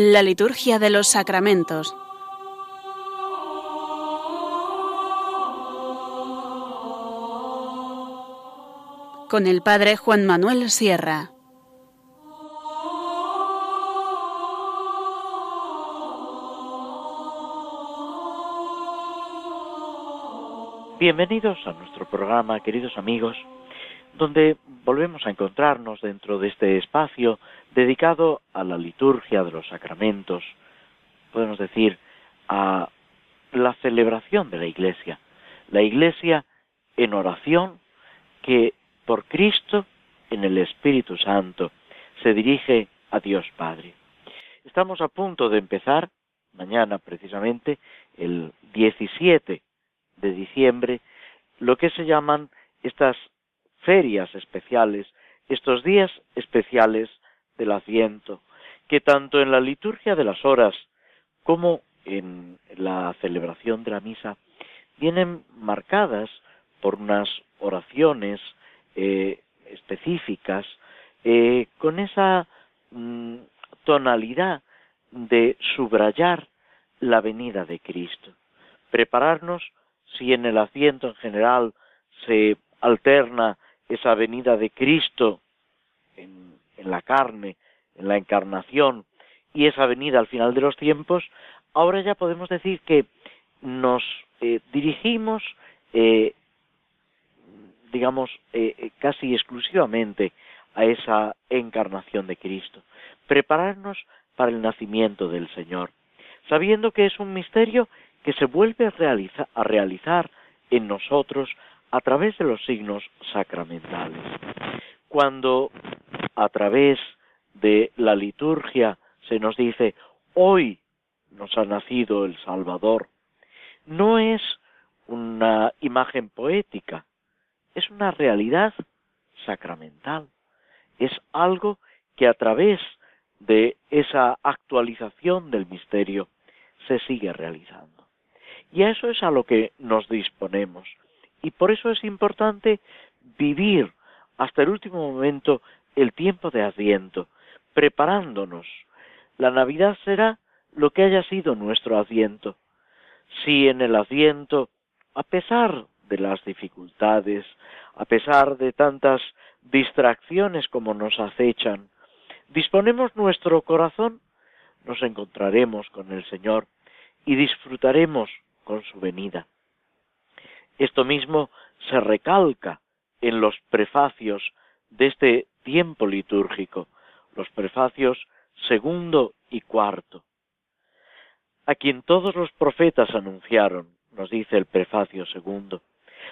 La liturgia de los sacramentos. Con el Padre Juan Manuel Sierra. Bienvenidos a nuestro programa, queridos amigos, donde volvemos a encontrarnos dentro de este espacio dedicado a la liturgia de los sacramentos, podemos decir, a la celebración de la Iglesia. La Iglesia en oración que por Cristo, en el Espíritu Santo, se dirige a Dios Padre. Estamos a punto de empezar, mañana precisamente, el 17 de diciembre, lo que se llaman estas ferias especiales, estos días especiales del Adviento, que tanto en la liturgia de las horas como en la celebración de la misa vienen marcadas por unas oraciones eh, específicas eh, con esa mm, tonalidad de subrayar la venida de Cristo, prepararnos si en el asiento en general se alterna esa venida de Cristo en, la carne, en la encarnación, y esa venida al final de los tiempos, ahora ya podemos decir que nos eh, dirigimos, eh, digamos, eh, casi exclusivamente a esa encarnación de Cristo, prepararnos para el nacimiento del Señor, sabiendo que es un misterio que se vuelve a, realizar en nosotros a través de los signos sacramentales. Cuando a través de la liturgia se nos dice hoy nos ha nacido el Salvador, no es una imagen poética, es una realidad sacramental, es algo que a través de esa actualización del misterio se sigue realizando. Y a eso es a lo que nos disponemos. Y por eso es importante vivir hasta el último momento el tiempo de Adviento, preparándonos. La Navidad será lo que haya sido nuestro Adviento. Si en el Adviento, a pesar de las dificultades, a pesar de tantas distracciones como nos acechan, disponemos nuestro corazón, nos encontraremos con el Señor y disfrutaremos con su venida. Esto mismo se recalca en los prefacios de este tiempo litúrgico, los prefacios segundo y cuarto. A quien todos los profetas anunciaron, nos dice el prefacio segundo,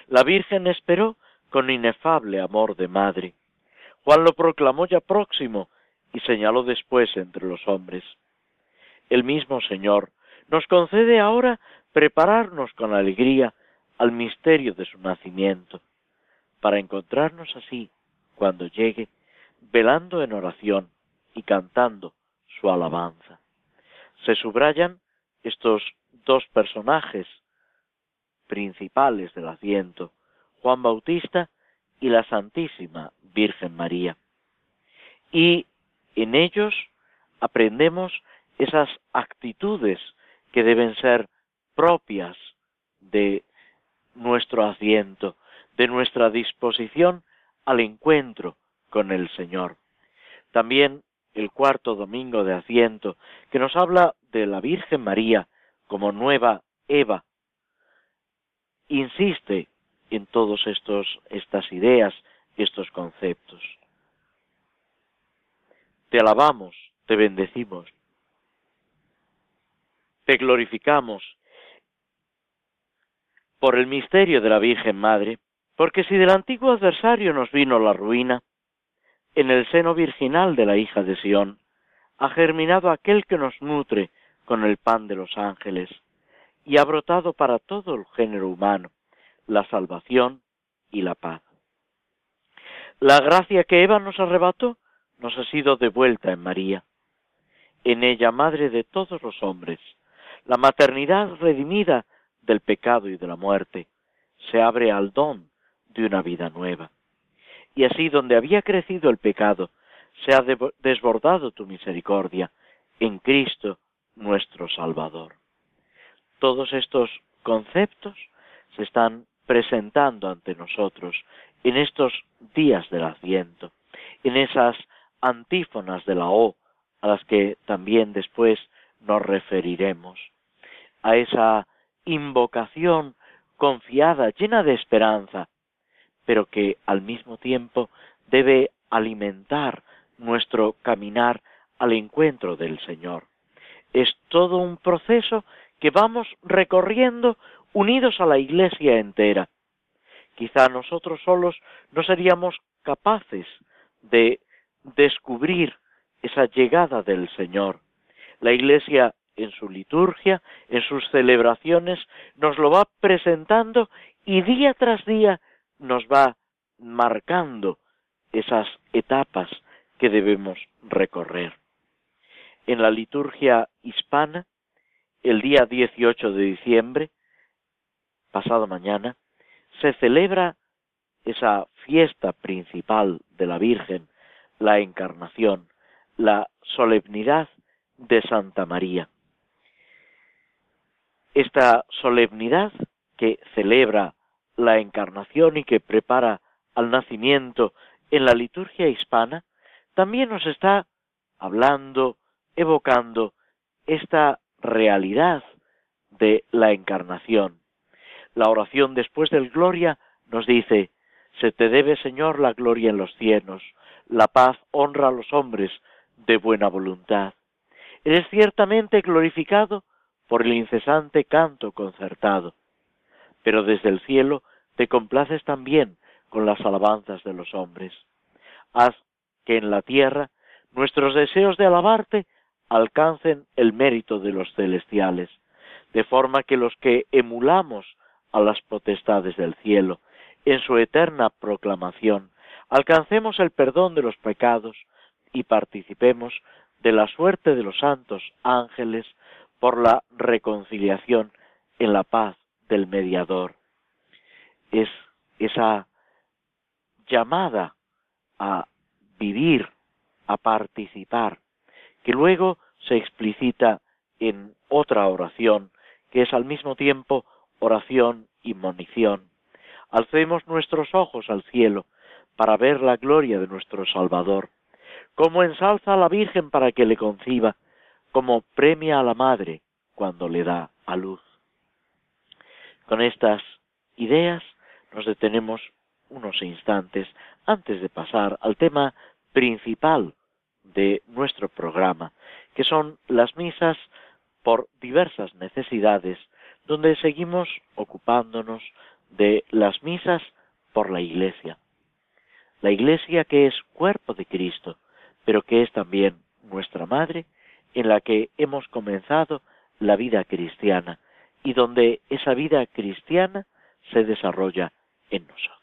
la Virgen esperó con inefable amor de madre. Juan lo proclamó ya próximo y señaló después entre los hombres. El mismo Señor nos concede ahora prepararnos con alegría al misterio de su nacimiento, para encontrarnos así, cuando llegue, velando en oración y cantando su alabanza. Se subrayan estos dos personajes principales del asiento, Juan Bautista y la Santísima Virgen María. Y en ellos aprendemos esas actitudes que deben ser propias de nuestro asiento, de nuestra disposición al encuentro con el Señor. También el cuarto domingo de asiento, que nos habla de la Virgen María como nueva Eva, insiste en todos estos estas ideas, estos conceptos. Te alabamos, te bendecimos, te glorificamos por el misterio de la Virgen Madre, porque si del antiguo adversario nos vino la ruina, en el seno virginal de la hija de Sión ha germinado aquel que nos nutre con el pan de los ángeles, y ha brotado para todo el género humano la salvación y la paz. La gracia que Eva nos arrebató nos ha sido devuelta en María, en ella madre de todos los hombres, la maternidad redimida del pecado y de la muerte, se abre al don de una vida nueva. Y así donde había crecido el pecado, se ha desbordado tu misericordia, en Cristo nuestro Salvador. Todos estos conceptos se están presentando ante nosotros en estos días del Adviento, en esas antífonas de la O, a las que también después nos referiremos, a esa invocación confiada, llena de esperanza, pero que al mismo tiempo debe alimentar nuestro caminar al encuentro del Señor. Es todo un proceso que vamos recorriendo unidos a la Iglesia entera. Quizá nosotros solos no seríamos capaces de descubrir esa llegada del Señor. La Iglesia en su liturgia, en sus celebraciones, nos lo va presentando y día tras día nos va marcando esas etapas que debemos recorrer. En la liturgia hispana, el día 18 de diciembre, pasado mañana, se celebra esa fiesta principal de la Virgen, la Encarnación, la solemnidad de Santa María. Esta solemnidad que celebra la Encarnación y que prepara al nacimiento en la liturgia hispana, también nos está hablando, evocando esta realidad de la encarnación. La oración después del gloria nos dice, se te debe, Señor, la gloria en los cielos, la paz honra a los hombres de buena voluntad. Eres ciertamente glorificado por el incesante canto concertado, pero desde el cielo te complaces también con las alabanzas de los hombres. Haz que en la tierra nuestros deseos de alabarte alcancen el mérito de los celestiales, de forma que los que emulamos a las potestades del cielo en su eterna proclamación, alcancemos el perdón de los pecados y participemos de la suerte de los santos ángeles por la reconciliación en la paz del mediador. Es esa llamada a vivir, a participar, que luego se explicita en otra oración, que es al mismo tiempo oración y monición. Alcemos nuestros ojos al cielo para ver la gloria de nuestro Salvador, como ensalza a la Virgen para que le conciba, como premia a la Madre cuando le da a luz. Con estas ideas nos detenemos unos instantes antes de pasar al tema principal de nuestro programa, que son las misas por diversas necesidades, donde seguimos ocupándonos de las misas por la Iglesia. La Iglesia que es cuerpo de Cristo, pero que es también nuestra Madre, en la que hemos comenzado la vida cristiana y donde esa vida cristiana se desarrolla en nosotros.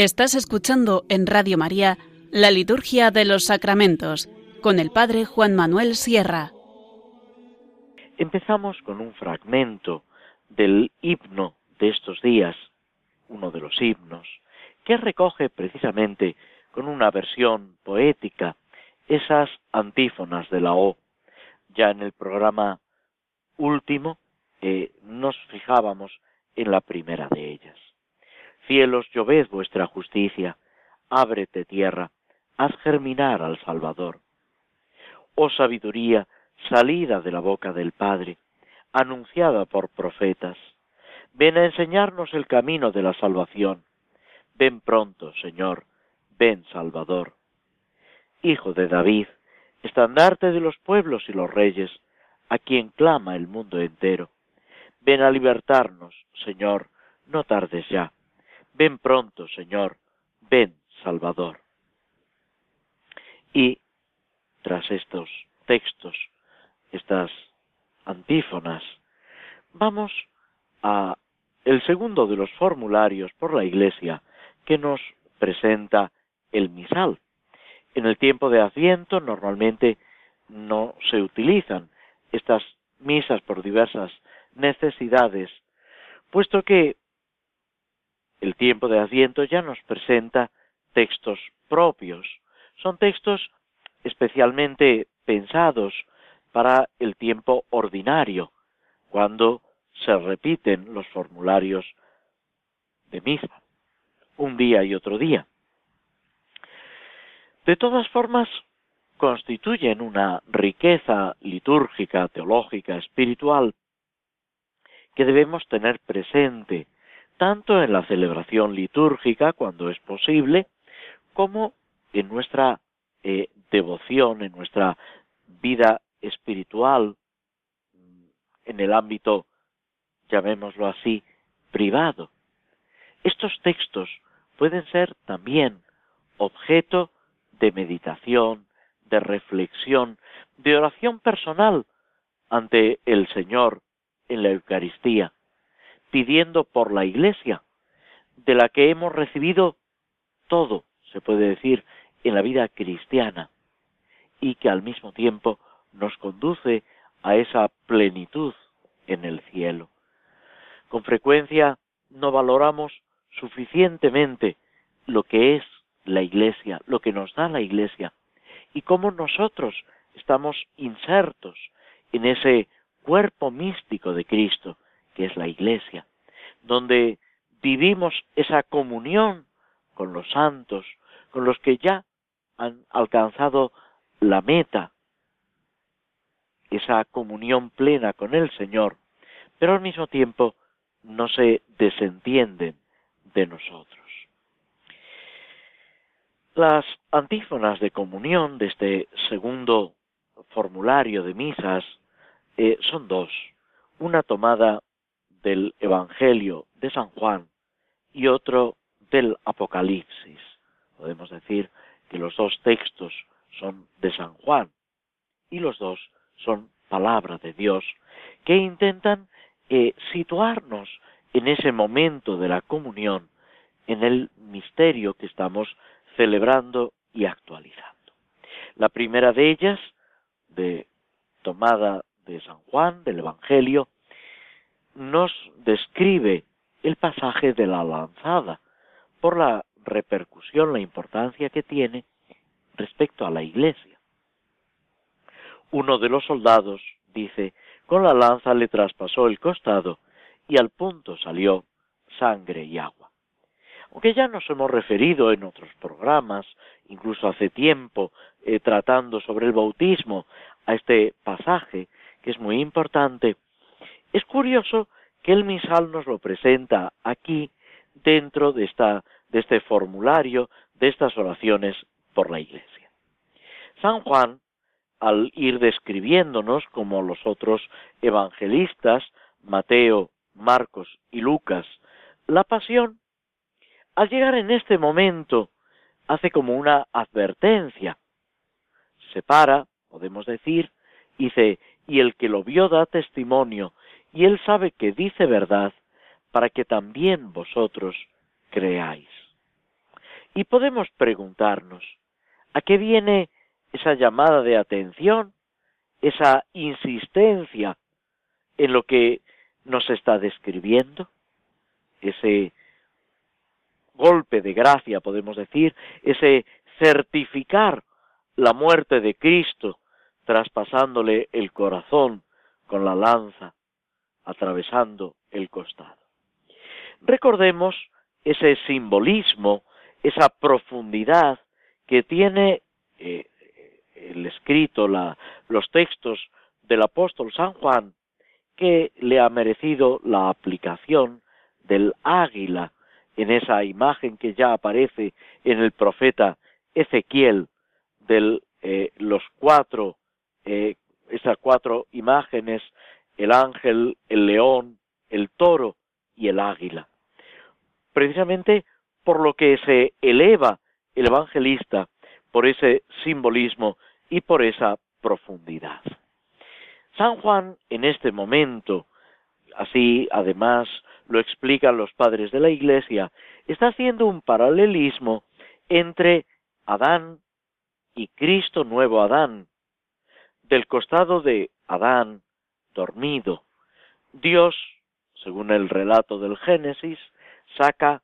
Estás escuchando en Radio María la Liturgia de los Sacramentos con el Padre Juan Manuel Sierra. Empezamos con un fragmento del himno de estos días, uno de los himnos, que recoge precisamente con una versión poética esas antífonas de la O. Ya en el programa último eh, nos fijábamos en la primera de ellas. Cielos, lloved vuestra justicia, ábrete tierra, haz germinar al Salvador. Oh sabiduría, salida de la boca del Padre, anunciada por profetas, ven a enseñarnos el camino de la salvación. Ven pronto, Señor, ven Salvador. Hijo de David, estandarte de los pueblos y los reyes, a quien clama el mundo entero. Ven a libertarnos, Señor, no tardes ya. Ven pronto, Señor, ven, Salvador. Y tras estos textos, estas antífonas, vamos a el segundo de los formularios por la Iglesia que nos presenta el misal. En el tiempo de Adviento normalmente no se utilizan estas misas por diversas necesidades, puesto que el tiempo de Adviento ya nos presenta textos propios. Son textos especialmente pensados para el tiempo ordinario, cuando se repiten los formularios de misa, un día y otro día. De todas formas, constituyen una riqueza litúrgica, teológica, espiritual, que debemos tener presente tanto en la celebración litúrgica cuando es posible, como en nuestra eh, devoción, en nuestra vida espiritual, en el ámbito, llamémoslo así, privado. Estos textos pueden ser también objeto de meditación, de reflexión, de oración personal ante el Señor en la Eucaristía pidiendo por la Iglesia, de la que hemos recibido todo, se puede decir, en la vida cristiana, y que al mismo tiempo nos conduce a esa plenitud en el cielo. Con frecuencia no valoramos suficientemente lo que es la Iglesia, lo que nos da la Iglesia, y cómo nosotros estamos insertos en ese cuerpo místico de Cristo, que es la Iglesia, donde vivimos esa comunión con los santos, con los que ya han alcanzado la meta, esa comunión plena con el Señor, pero al mismo tiempo no se desentienden de nosotros. Las antífonas de comunión de este segundo formulario de misas eh, son dos, una tomada del Evangelio de San Juan y otro del Apocalipsis. Podemos decir que los dos textos son de San Juan y los dos son palabra de Dios que intentan eh, situarnos en ese momento de la comunión, en el misterio que estamos celebrando y actualizando. La primera de ellas, de tomada de San Juan, del Evangelio, nos describe el pasaje de la lanzada por la repercusión, la importancia que tiene respecto a la iglesia. Uno de los soldados dice, con la lanza le traspasó el costado y al punto salió sangre y agua. Aunque ya nos hemos referido en otros programas, incluso hace tiempo, eh, tratando sobre el bautismo, a este pasaje, que es muy importante, es curioso que el misal nos lo presenta aquí dentro de, esta, de este formulario de estas oraciones por la Iglesia. San Juan, al ir describiéndonos como los otros evangelistas, Mateo, Marcos y Lucas, la pasión, al llegar en este momento, hace como una advertencia. Se para, podemos decir, dice, y el que lo vio da testimonio, y él sabe que dice verdad para que también vosotros creáis. Y podemos preguntarnos, ¿a qué viene esa llamada de atención, esa insistencia en lo que nos está describiendo? Ese golpe de gracia, podemos decir, ese certificar la muerte de Cristo, traspasándole el corazón con la lanza, atravesando el costado. Recordemos ese simbolismo, esa profundidad que tiene eh, el escrito, los textos del apóstol San Juan, que le ha merecido la aplicación del águila en esa imagen que ya aparece en el profeta Ezequiel de eh, los cuatro, eh, esas cuatro imágenes, el ángel, el león, el toro y el águila. Precisamente por lo que se eleva el evangelista por ese simbolismo y por esa profundidad. San Juan en este momento, así además lo explican los padres de la Iglesia, está haciendo un paralelismo entre Adán y Cristo nuevo Adán. Del costado de Adán dormido, Dios, según el relato del Génesis, saca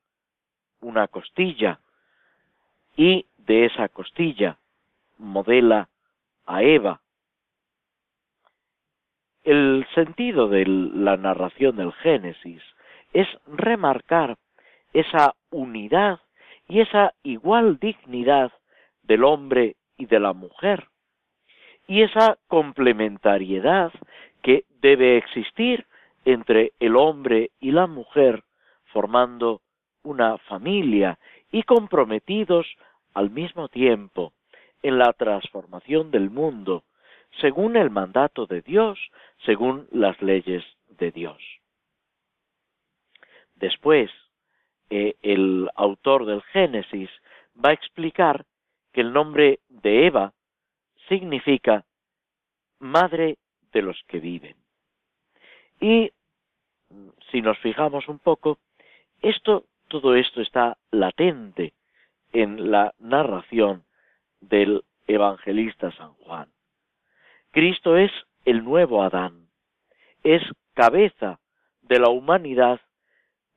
una costilla y de esa costilla modela a Eva. El sentido de la narración del Génesis es remarcar esa unidad y esa igual dignidad del hombre y de la mujer, y esa complementariedad que debe existir entre el hombre y la mujer, formando una familia y comprometidos al mismo tiempo en la transformación del mundo, según el mandato de Dios, según las leyes de Dios. Después, eh, el autor del Génesis va a explicar que el nombre de Eva significa madre de los que viven. Y si nos fijamos un poco, esto, todo esto está latente en la narración del evangelista San Juan. Cristo es el nuevo Adán, es cabeza de la humanidad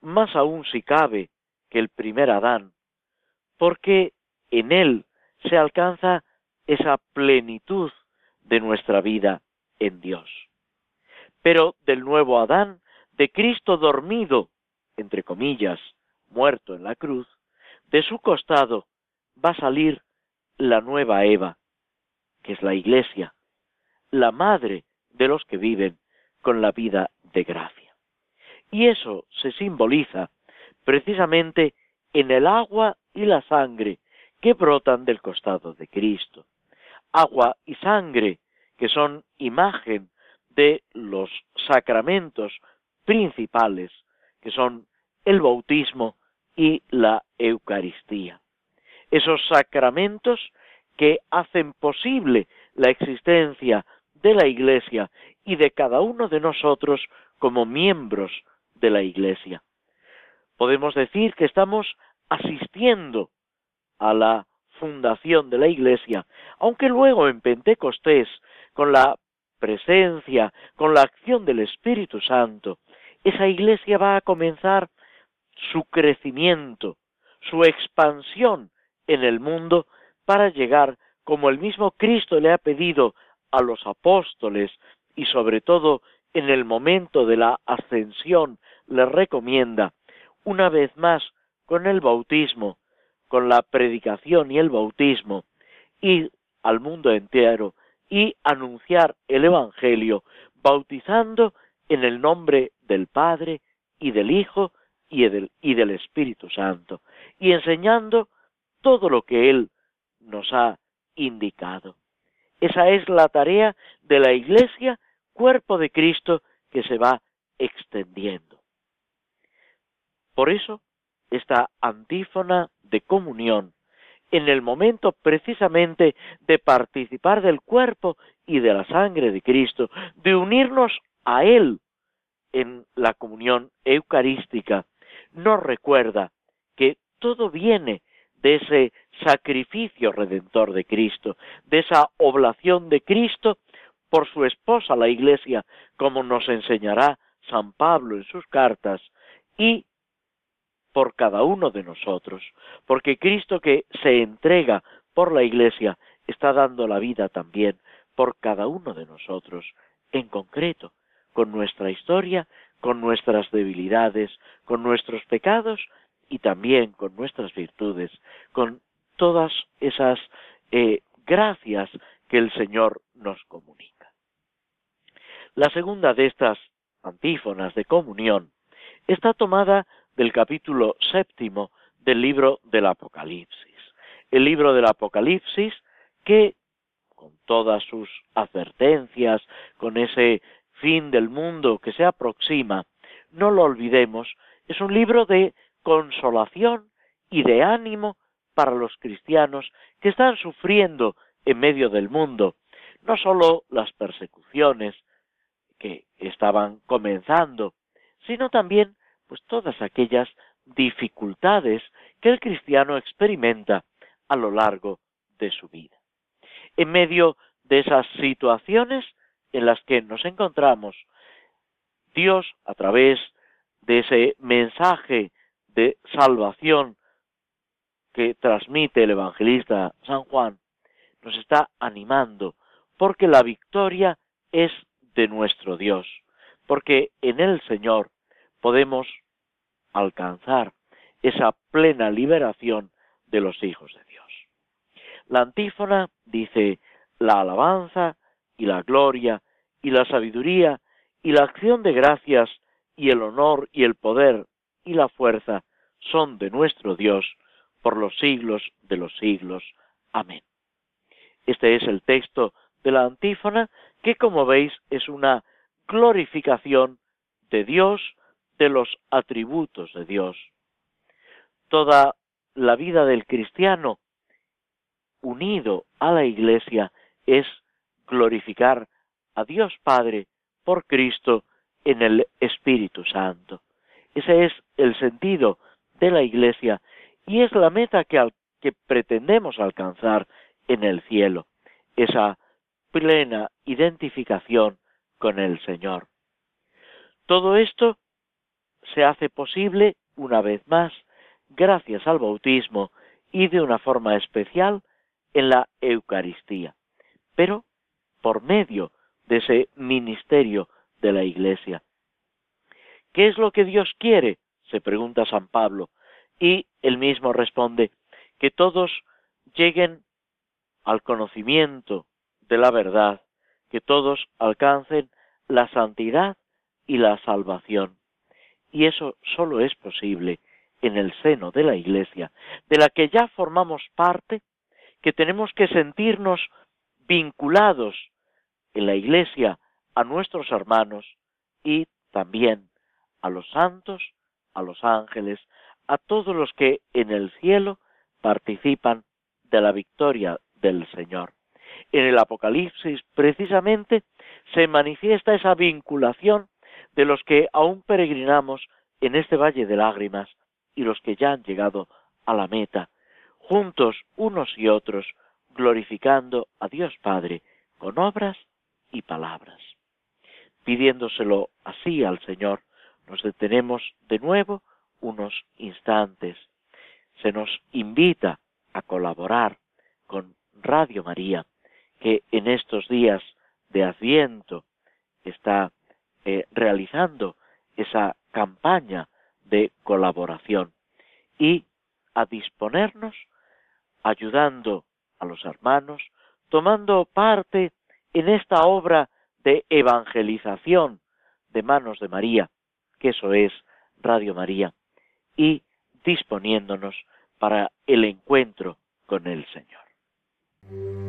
más aún si cabe que el primer Adán, porque en él se alcanza esa plenitud de nuestra vida en Dios. Pero del nuevo Adán, de Cristo dormido, entre comillas, muerto en la cruz, de su costado va a salir la nueva Eva, que es la Iglesia, la madre de los que viven con la vida de gracia. Y eso se simboliza precisamente en el agua y la sangre que brotan del costado de Cristo. Agua y sangre que son imagen de los sacramentos principales, que son el bautismo y la Eucaristía. Esos sacramentos que hacen posible la existencia de la Iglesia y de cada uno de nosotros como miembros de la Iglesia. Podemos decir que estamos asistiendo a la fundación de la Iglesia, aunque luego en Pentecostés, con la presencia, con la acción del Espíritu Santo, esa Iglesia va a comenzar su crecimiento, su expansión en el mundo para llegar, como el mismo Cristo le ha pedido a los apóstoles y sobre todo en el momento de la ascensión le recomienda, una vez más, con el bautismo, con la predicación y el bautismo, ir al mundo entero y anunciar el Evangelio, bautizando en el nombre del Padre y del Hijo y del, y del Espíritu Santo, y enseñando todo lo que Él nos ha indicado. Esa es la tarea de la Iglesia, cuerpo de Cristo, que se va extendiendo. Por eso, esta antífona de comunión, en el momento precisamente de participar del cuerpo y de la sangre de Cristo, de unirnos a Él en la comunión eucarística, nos recuerda que todo viene de ese sacrificio redentor de Cristo, de esa oblación de Cristo por su esposa la Iglesia, como nos enseñará San Pablo en sus cartas, y por cada uno de nosotros, porque Cristo que se entrega por la Iglesia está dando la vida también por cada uno de nosotros, en concreto, con nuestra historia, con nuestras debilidades, con nuestros pecados y también con nuestras virtudes, con todas esas eh, gracias que el Señor nos comunica. La segunda de estas antífonas de comunión está tomada del capítulo séptimo del libro del Apocalipsis. El libro del Apocalipsis que, con todas sus advertencias, con ese fin del mundo que se aproxima, no lo olvidemos, es un libro de consolación y de ánimo para los cristianos que están sufriendo en medio del mundo, no sólo las persecuciones que estaban comenzando, sino también pues todas aquellas dificultades que el cristiano experimenta a lo largo de su vida. En medio de esas situaciones en las que nos encontramos, Dios, a través de ese mensaje de salvación que transmite el evangelista San Juan, nos está animando, porque la victoria es de nuestro Dios, porque en el Señor podemos alcanzar esa plena liberación de los hijos de Dios. La antífona dice, la alabanza y la gloria y la sabiduría y la acción de gracias y el honor y el poder y la fuerza son de nuestro Dios por los siglos de los siglos. Amén. Este es el texto de la antífona que como veis es una glorificación de Dios, de los atributos de Dios. Toda la vida del cristiano unido a la Iglesia es glorificar a Dios Padre por Cristo en el Espíritu Santo. Ese es el sentido de la Iglesia y es la meta que, que pretendemos alcanzar en el cielo, esa plena identificación con el Señor. Todo esto se hace posible, una vez más, gracias al bautismo y de una forma especial en la Eucaristía, pero por medio de ese ministerio de la Iglesia. ¿Qué es lo que Dios quiere? se pregunta San Pablo, y él mismo responde, que todos lleguen al conocimiento de la verdad, que todos alcancen la santidad y la salvación. Y eso solo es posible en el seno de la Iglesia, de la que ya formamos parte, que tenemos que sentirnos vinculados en la Iglesia a nuestros hermanos y también a los santos, a los ángeles, a todos los que en el cielo participan de la victoria del Señor. En el Apocalipsis precisamente se manifiesta esa vinculación de los que aún peregrinamos en este valle de lágrimas y los que ya han llegado a la meta, juntos unos y otros, glorificando a Dios Padre con obras y palabras. Pidiéndoselo así al Señor, nos detenemos de nuevo unos instantes. Se nos invita a colaborar con Radio María, que en estos días de Adviento está eh, realizando esa campaña de colaboración y a disponernos ayudando a los hermanos, tomando parte en esta obra de evangelización de manos de María, que eso es Radio María, y disponiéndonos para el encuentro con el Señor.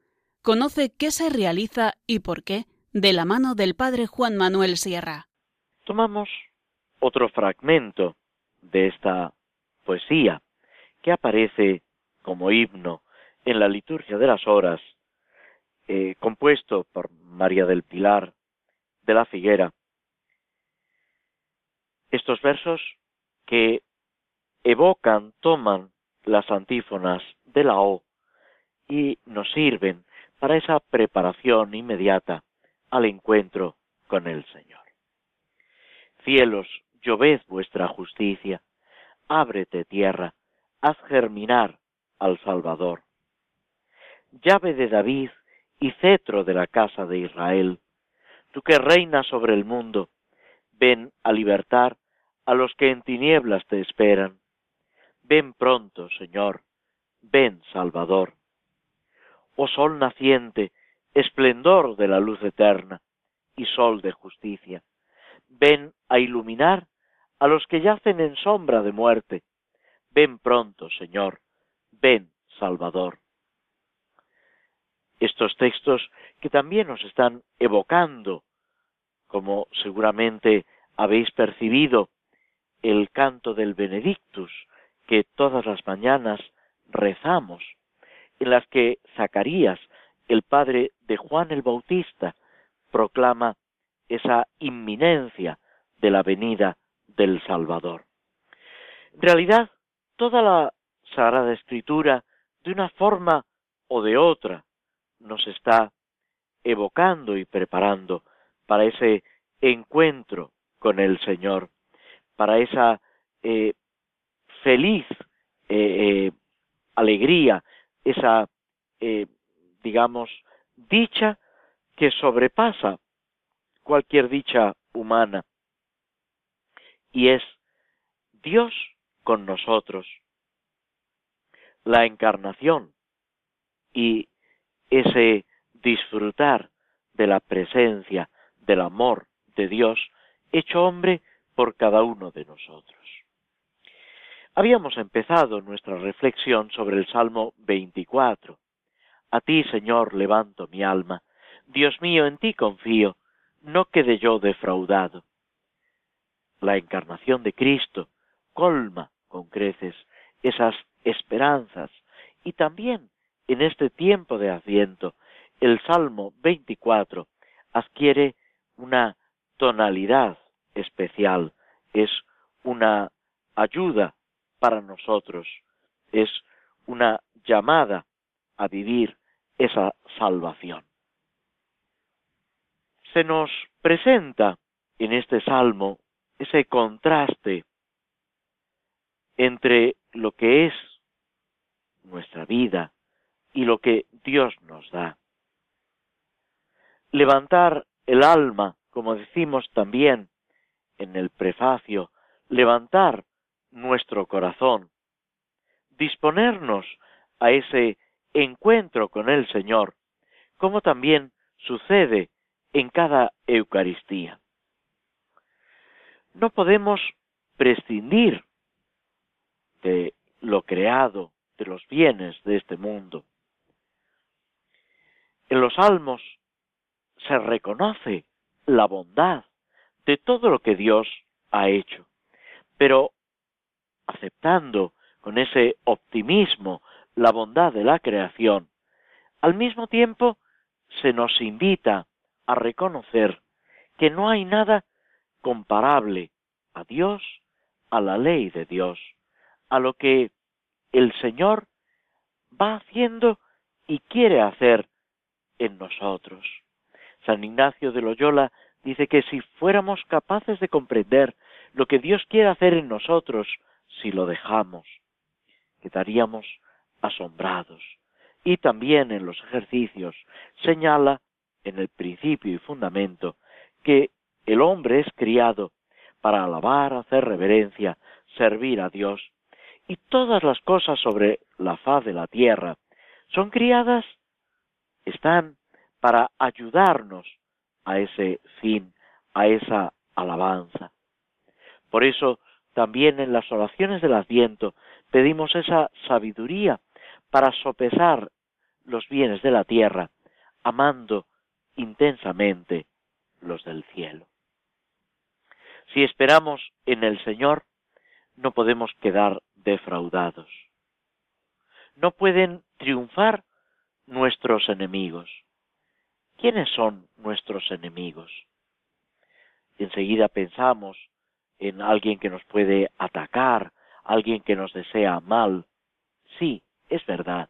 Conoce qué se realiza y por qué de la mano del Padre Juan Manuel Sierra. Tomamos otro fragmento de esta poesía que aparece como himno en la liturgia de las horas, eh, compuesto por María del Pilar de la Figuera. Estos versos que evocan, toman las antífonas de la O y nos sirven para esa preparación inmediata al encuentro con el Señor. Cielos, lloved vuestra justicia, ábrete tierra, haz germinar al Salvador. Llave de David y cetro de la casa de Israel, tú que reinas sobre el mundo, ven a libertar a los que en tinieblas te esperan. Ven pronto, Señor, ven, Salvador. Oh sol naciente, esplendor de la luz eterna y sol de justicia, ven a iluminar a los que yacen en sombra de muerte. Ven pronto, Señor, ven, Salvador. Estos textos que también nos están evocando, como seguramente habéis percibido, el canto del Benedictus que todas las mañanas rezamos, en las que Zacarías, el padre de Juan el Bautista, proclama esa inminencia de la venida del Salvador. En realidad, toda la Sagrada Escritura, de una forma o de otra, nos está evocando y preparando para ese encuentro con el Señor, para esa eh, feliz eh, eh, alegría, esa, digamos, dicha que sobrepasa cualquier dicha humana y es Dios con nosotros, la encarnación y ese disfrutar de la presencia, del amor de Dios hecho hombre por cada uno de nosotros. Habíamos empezado nuestra reflexión sobre el Salmo 24. A ti, Señor, levanto mi alma. Dios mío, en ti confío. No quede yo defraudado. La encarnación de Cristo colma con creces esas esperanzas y también en este tiempo de Adviento el Salmo 24 adquiere una tonalidad especial, es una ayuda para nosotros, es una llamada a vivir esa salvación. Se nos presenta en este salmo ese contraste entre lo que es nuestra vida y lo que Dios nos da. Levantar el alma, como decimos también en el prefacio, levantar nuestro corazón, disponernos a ese encuentro con el Señor, como también sucede en cada Eucaristía. No podemos prescindir de lo creado, de los bienes de este mundo. En los salmos se reconoce la bondad de todo lo que Dios ha hecho, pero aceptando con ese optimismo la bondad de la creación, al mismo tiempo se nos invita a reconocer que no hay nada comparable a Dios, a la ley de Dios, a lo que el Señor va haciendo y quiere hacer en nosotros. San Ignacio de Loyola dice que si fuéramos capaces de comprender lo que Dios quiere hacer en nosotros si lo dejamos, quedaríamos asombrados. Y también en los ejercicios señala en el principio y fundamento que el hombre es criado para alabar, hacer reverencia, servir a Dios, y todas las cosas sobre la faz de la tierra son criadas, están para ayudarnos a ese fin, a esa alabanza. Por eso también en las oraciones del Adviento pedimos esa sabiduría para sopesar los bienes de la tierra, amando intensamente los del cielo. Si esperamos en el Señor, no podemos quedar defraudados. No pueden triunfar nuestros enemigos. ¿Quiénes son nuestros enemigos? Enseguida pensamos en alguien que nos puede atacar, alguien que nos desea mal. Sí, es verdad.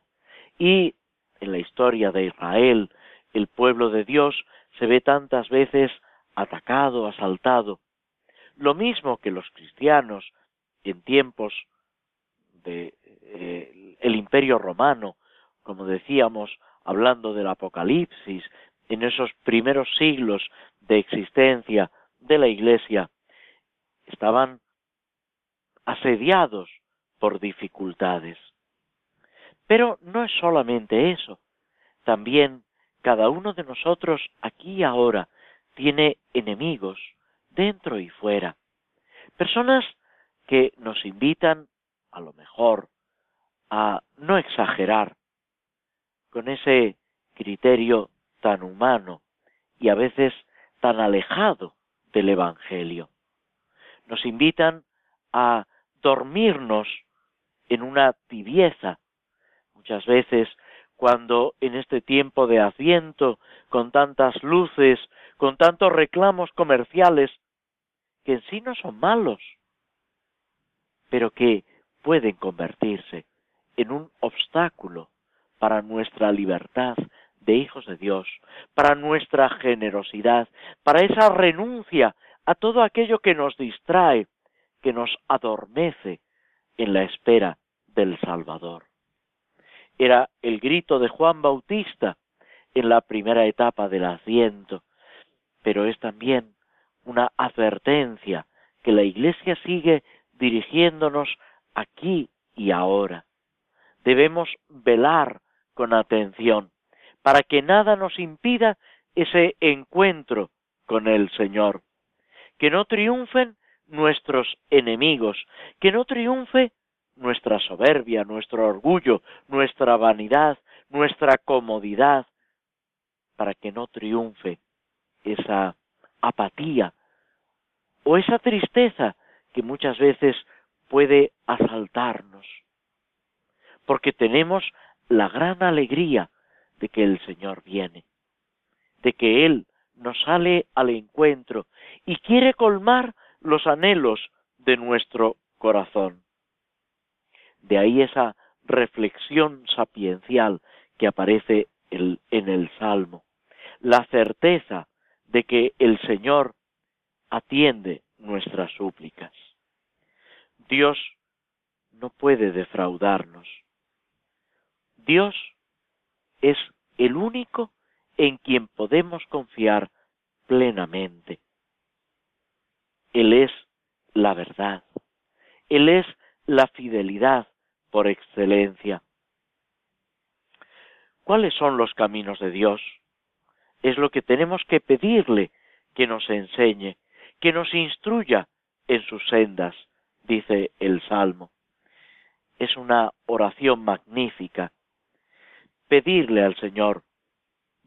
Y en la historia de Israel, el pueblo de Dios se ve tantas veces atacado, asaltado. Lo mismo que los cristianos en tiempos de eh, el imperio romano, como decíamos, hablando del Apocalipsis, en esos primeros siglos de existencia de la Iglesia, estaban asediados por dificultades. Pero no es solamente eso, también cada uno de nosotros aquí y ahora tiene enemigos dentro y fuera, personas que nos invitan, a lo mejor, a no exagerar con ese criterio tan humano y a veces tan alejado del Evangelio. Nos invitan a dormirnos en una tibieza. Muchas veces cuando en este tiempo de Adviento, con tantas luces, con tantos reclamos comerciales, que en sí no son malos, pero que pueden convertirse en un obstáculo para nuestra libertad de hijos de Dios, para nuestra generosidad, para esa renuncia a todo aquello que nos distrae, que nos adormece en la espera del Salvador. Era el grito de Juan Bautista en la primera etapa del asiento, pero es también una advertencia que la Iglesia sigue dirigiéndonos aquí y ahora. Debemos velar con atención para que nada nos impida ese encuentro con el Señor. Que no triunfen nuestros enemigos, que no triunfe nuestra soberbia, nuestro orgullo, nuestra vanidad, nuestra comodidad, para que no triunfe esa apatía o esa tristeza que muchas veces puede asaltarnos, porque tenemos la gran alegría de que el Señor viene, de que Él nos sale al encuentro y quiere colmar los anhelos de nuestro corazón. De ahí esa reflexión sapiencial que aparece en el Salmo, la certeza de que el Señor atiende nuestras súplicas. Dios no puede defraudarnos. Dios es el único en quien podemos confiar plenamente. Él es la verdad. Él es la fidelidad por excelencia. ¿Cuáles son los caminos de Dios? Es lo que tenemos que pedirle que nos enseñe, que nos instruya en sus sendas, dice el Salmo. Es una oración magnífica. Pedirle al Señor,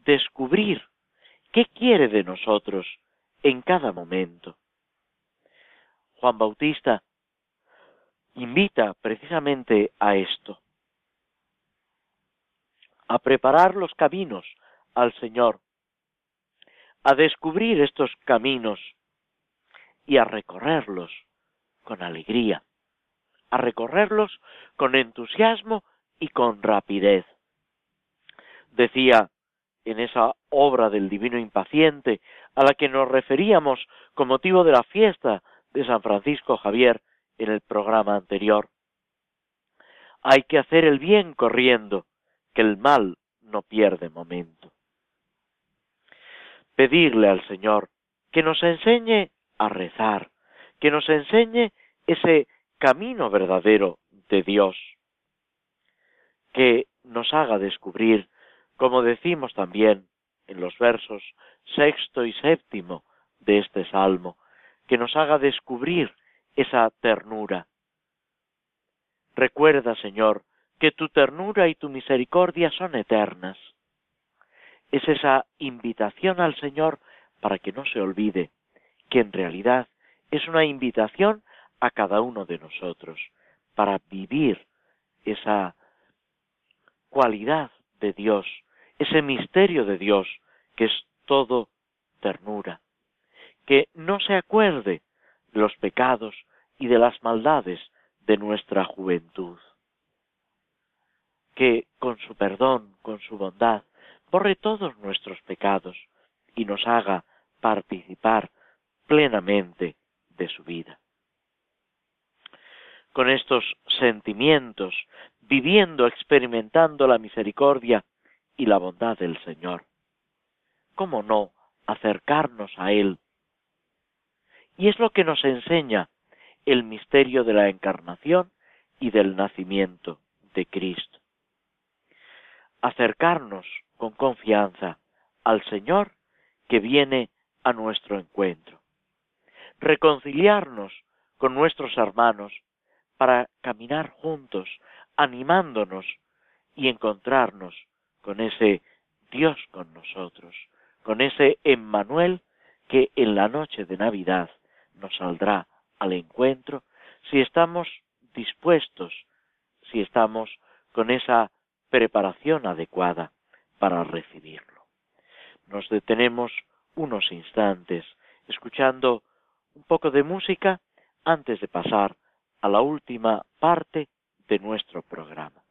descubrir qué quiere de nosotros en cada momento. Juan Bautista invita precisamente a esto, a preparar los caminos al Señor, a descubrir estos caminos y a recorrerlos con alegría, a recorrerlos con entusiasmo y con rapidez. Decía en esa obra del divino impaciente a la que nos referíamos con motivo de la fiesta de San Francisco Javier en el programa anterior. Hay que hacer el bien corriendo, que el mal no pierde momento. Pedirle al Señor que nos enseñe a rezar, que nos enseñe ese camino verdadero de Dios, que nos haga descubrir, como decimos también en los versos sexto y séptimo de este salmo, que nos haga descubrir esa ternura. Recuerda, Señor, que tu ternura y tu misericordia son eternas. Es esa invitación al Señor para que no se olvide que en realidad es una invitación a cada uno de nosotros para vivir esa cualidad de Dios, ese misterio de Dios que es todo ternura, que no se acuerde de los pecados y de las maldades de nuestra juventud, que con su perdón, con su bondad, borre todos nuestros pecados y nos haga participar plenamente de su vida. Con estos sentimientos, viviendo, experimentando la misericordia y la bondad del Señor, ¿cómo no acercarnos a Él? Y es lo que nos enseña el misterio de la encarnación y del nacimiento de Cristo. Acercarnos con confianza al Señor que viene a nuestro encuentro. Reconciliarnos con nuestros hermanos para caminar juntos, animándonos y encontrarnos con ese Dios con nosotros, con ese Emmanuel que en la noche de Navidad nos saldrá al encuentro si estamos dispuestos, si estamos con esa preparación adecuada para recibirlo. Nos detenemos unos instantes escuchando un poco de música antes de pasar a la última parte de nuestro programa.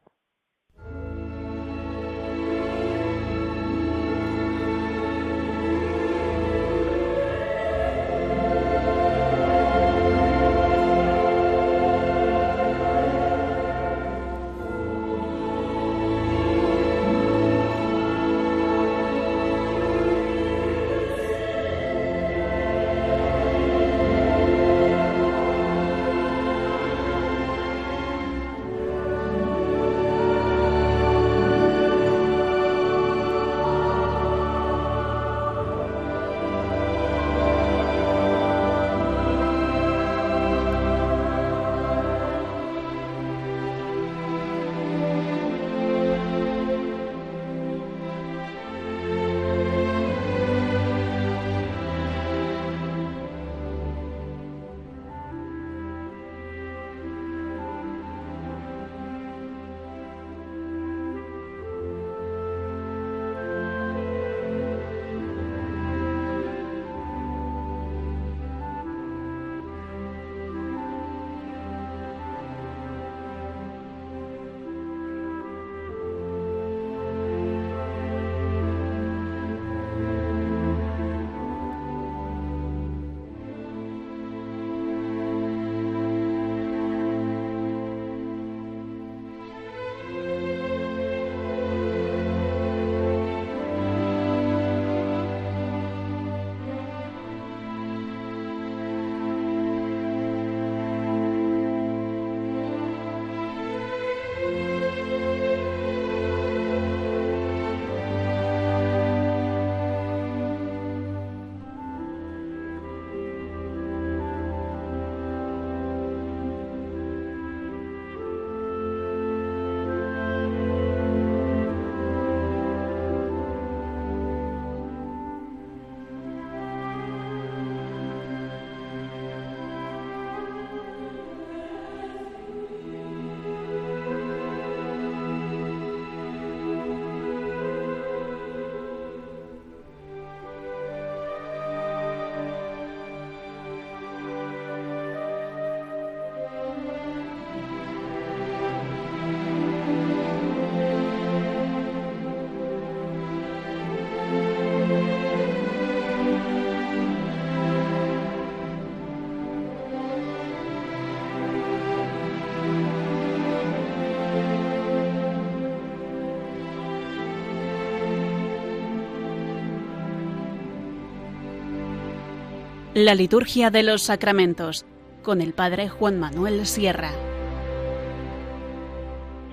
La liturgia de los sacramentos con el Padre Juan Manuel Sierra.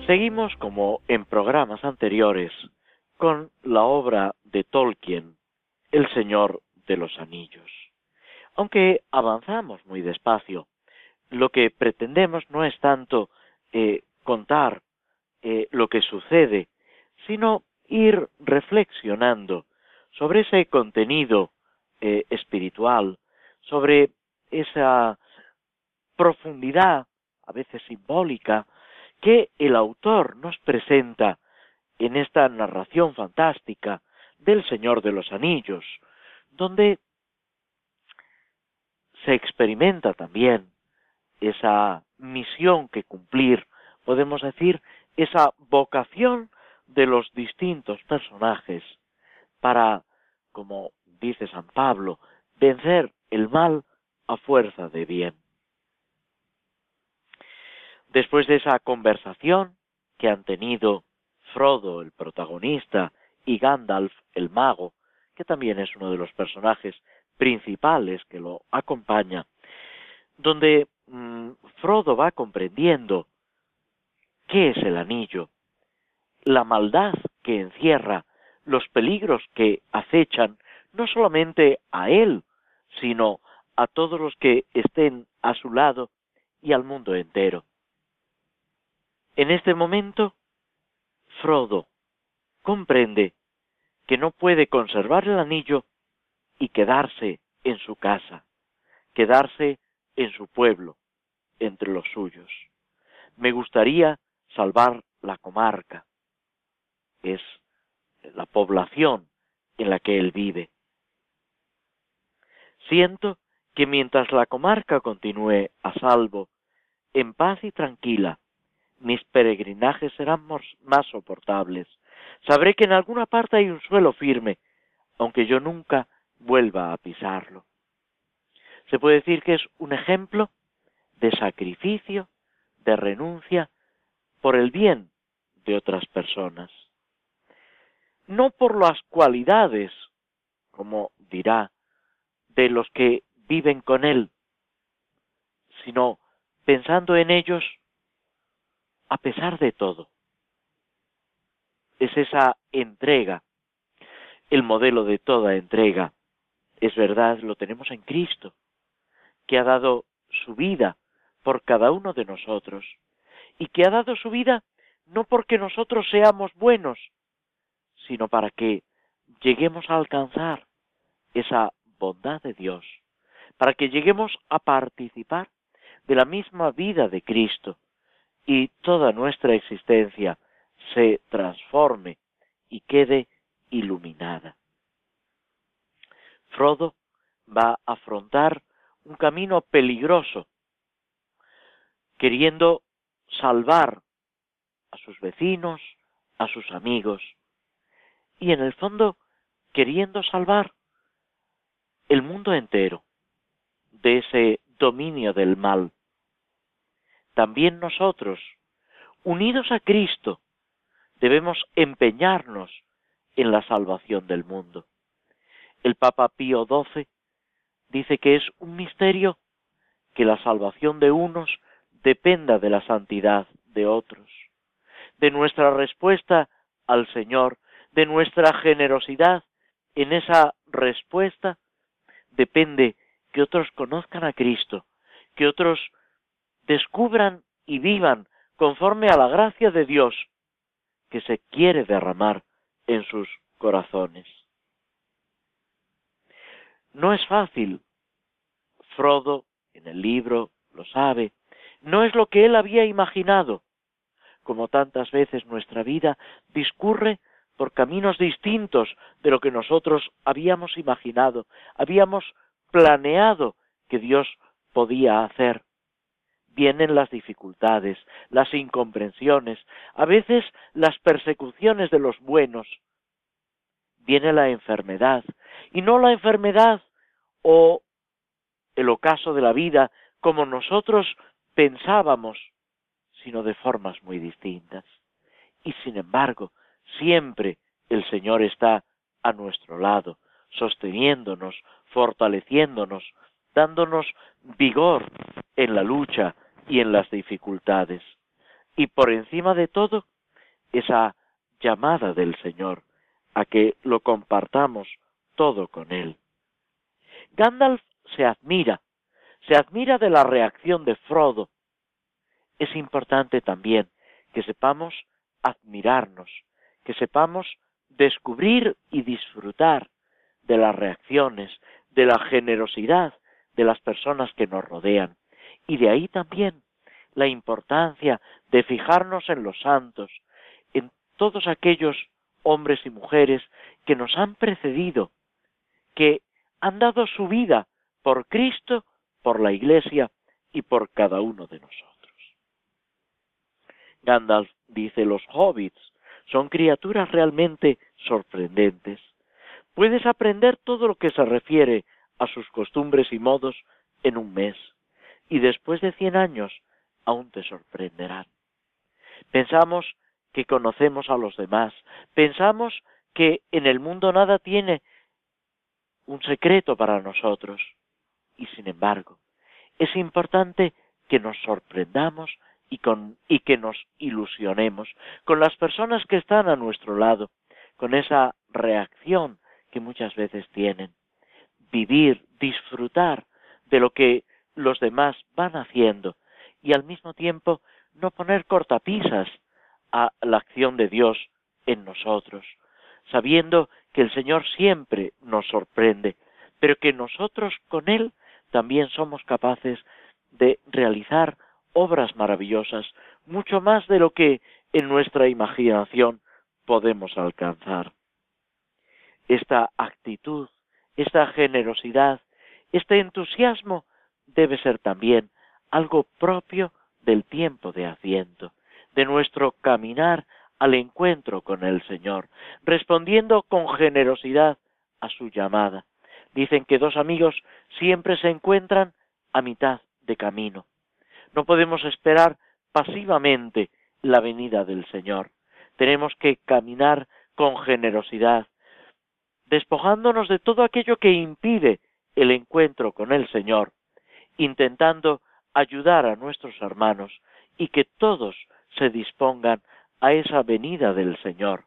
Seguimos como en programas anteriores con la obra de Tolkien, El Señor de los Anillos. Aunque avanzamos muy despacio, lo que pretendemos no es tanto eh, contar eh, lo que sucede, sino ir reflexionando sobre ese contenido eh, espiritual, sobre esa profundidad, a veces simbólica, que el autor nos presenta en esta narración fantástica del Señor de los Anillos, donde se experimenta también esa misión que cumplir, podemos decir, esa vocación de los distintos personajes para, como dice San Pablo, vencer el mal a fuerza de bien. Después de esa conversación que han tenido Frodo, el protagonista, y Gandalf, el mago, que también es uno de los personajes principales que lo acompaña, donde mm, Frodo va comprendiendo qué es el anillo, la maldad que encierra, los peligros que acechan no solamente a él, sino a todos los que estén a su lado y al mundo entero. En este momento, Frodo comprende que no puede conservar el anillo y quedarse en su casa, quedarse en su pueblo, entre los suyos. Me gustaría salvar la comarca, es la población en la que él vive. Siento que mientras la comarca continúe a salvo, en paz y tranquila, mis peregrinajes serán más soportables. Sabré que en alguna parte hay un suelo firme, aunque yo nunca vuelva a pisarlo. Se puede decir que es un ejemplo de sacrificio, de renuncia por el bien de otras personas. No por las cualidades, como dirá, de los que viven con él, sino pensando en ellos a pesar de todo. Es esa entrega, el modelo de toda entrega. Es verdad, lo tenemos en Cristo, que ha dado su vida por cada uno de nosotros, y que ha dado su vida no porque nosotros seamos buenos, sino para que lleguemos a alcanzar esa bondad de Dios, para que lleguemos a participar de la misma vida de Cristo, y toda nuestra existencia se transforme y quede iluminada. Frodo va a afrontar un camino peligroso, queriendo salvar a sus vecinos, a sus amigos, y en el fondo queriendo salvar el mundo entero de ese dominio del mal también nosotros, unidos a Cristo, debemos empeñarnos en la salvación del mundo. El Papa Pío XII dice que es un misterio que la salvación de unos dependa de la santidad de otros, de nuestra respuesta al Señor, de nuestra generosidad en esa respuesta, depende que otros conozcan a Cristo, que otros descubran y vivan conforme a la gracia de Dios que se quiere derramar en sus corazones. No es fácil. Frodo, en el libro, lo sabe. No es lo que él había imaginado. Como tantas veces nuestra vida discurre por caminos distintos de lo que nosotros habíamos imaginado, habíamos planeado que Dios podía hacer vienen las dificultades, las incomprensiones, a veces las persecuciones de los buenos, viene la enfermedad, y no la enfermedad o el ocaso de la vida como nosotros pensábamos, sino de formas muy distintas. Y sin embargo, siempre el Señor está a nuestro lado, sosteniéndonos, fortaleciéndonos, dándonos vigor en la lucha y en las dificultades. Y por encima de todo, esa llamada del Señor a que lo compartamos todo con Él. Gandalf se admira, se admira de la reacción de Frodo. Es importante también que sepamos admirarnos, que sepamos descubrir y disfrutar de las reacciones, de la generosidad de las personas que nos rodean. Y de ahí también la importancia de fijarnos en los santos, en todos aquellos hombres y mujeres que nos han precedido, que han dado su vida por Cristo, por la Iglesia y por cada uno de nosotros. Gandalf dice los hobbits son criaturas realmente sorprendentes. Puedes aprender todo lo que se refiere a sus costumbres y modos en un mes, y después de cien años aún te sorprenderán. Pensamos que conocemos a los demás, pensamos que en el mundo nada tiene un secreto para nosotros, y sin embargo, es importante que nos sorprendamos y, con, y que nos ilusionemos con las personas que están a nuestro lado, con esa reacción que muchas veces tienen. Vivir, disfrutar de lo que los demás van haciendo y al mismo tiempo no poner cortapisas a la acción de Dios en nosotros, sabiendo que el Señor siempre nos sorprende, pero que nosotros con Él también somos capaces de realizar obras maravillosas, mucho más de lo que en nuestra imaginación podemos alcanzar. Esta actitud, esta generosidad, este entusiasmo debe ser también algo propio del tiempo de asiento, de nuestro caminar al encuentro con el Señor, respondiendo con generosidad a su llamada. Dicen que dos amigos siempre se encuentran a mitad de camino. No podemos esperar pasivamente la venida del Señor. Tenemos que caminar con generosidad, despojándonos de todo aquello que impide el encuentro con el Señor, intentando ayudar a nuestros hermanos y que todos se dispongan a esa venida del Señor.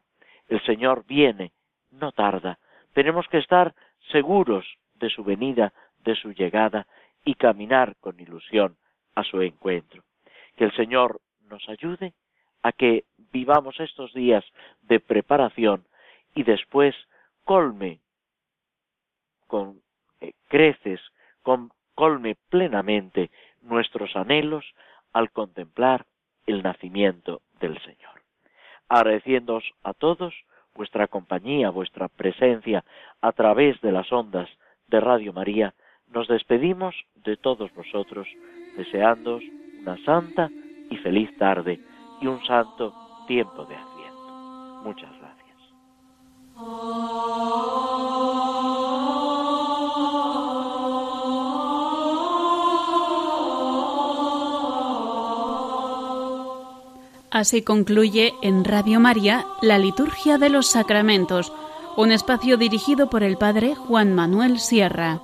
El Señor viene, no tarda. Tenemos que estar seguros de su venida, de su llegada y caminar con ilusión a su encuentro. Que el Señor nos ayude a que vivamos estos días de preparación y después colme con eh, creces, con, colme plenamente nuestros anhelos al contemplar el nacimiento del Señor. Agradeciéndoos a todos vuestra compañía, vuestra presencia a través de las ondas de Radio María, nos despedimos de todos vosotros, deseándoos una santa y feliz tarde y un santo tiempo de Adviento. Muchas gracias. Así concluye en Radio María la Liturgia de los Sacramentos, un espacio dirigido por el Padre Juan Manuel Sierra.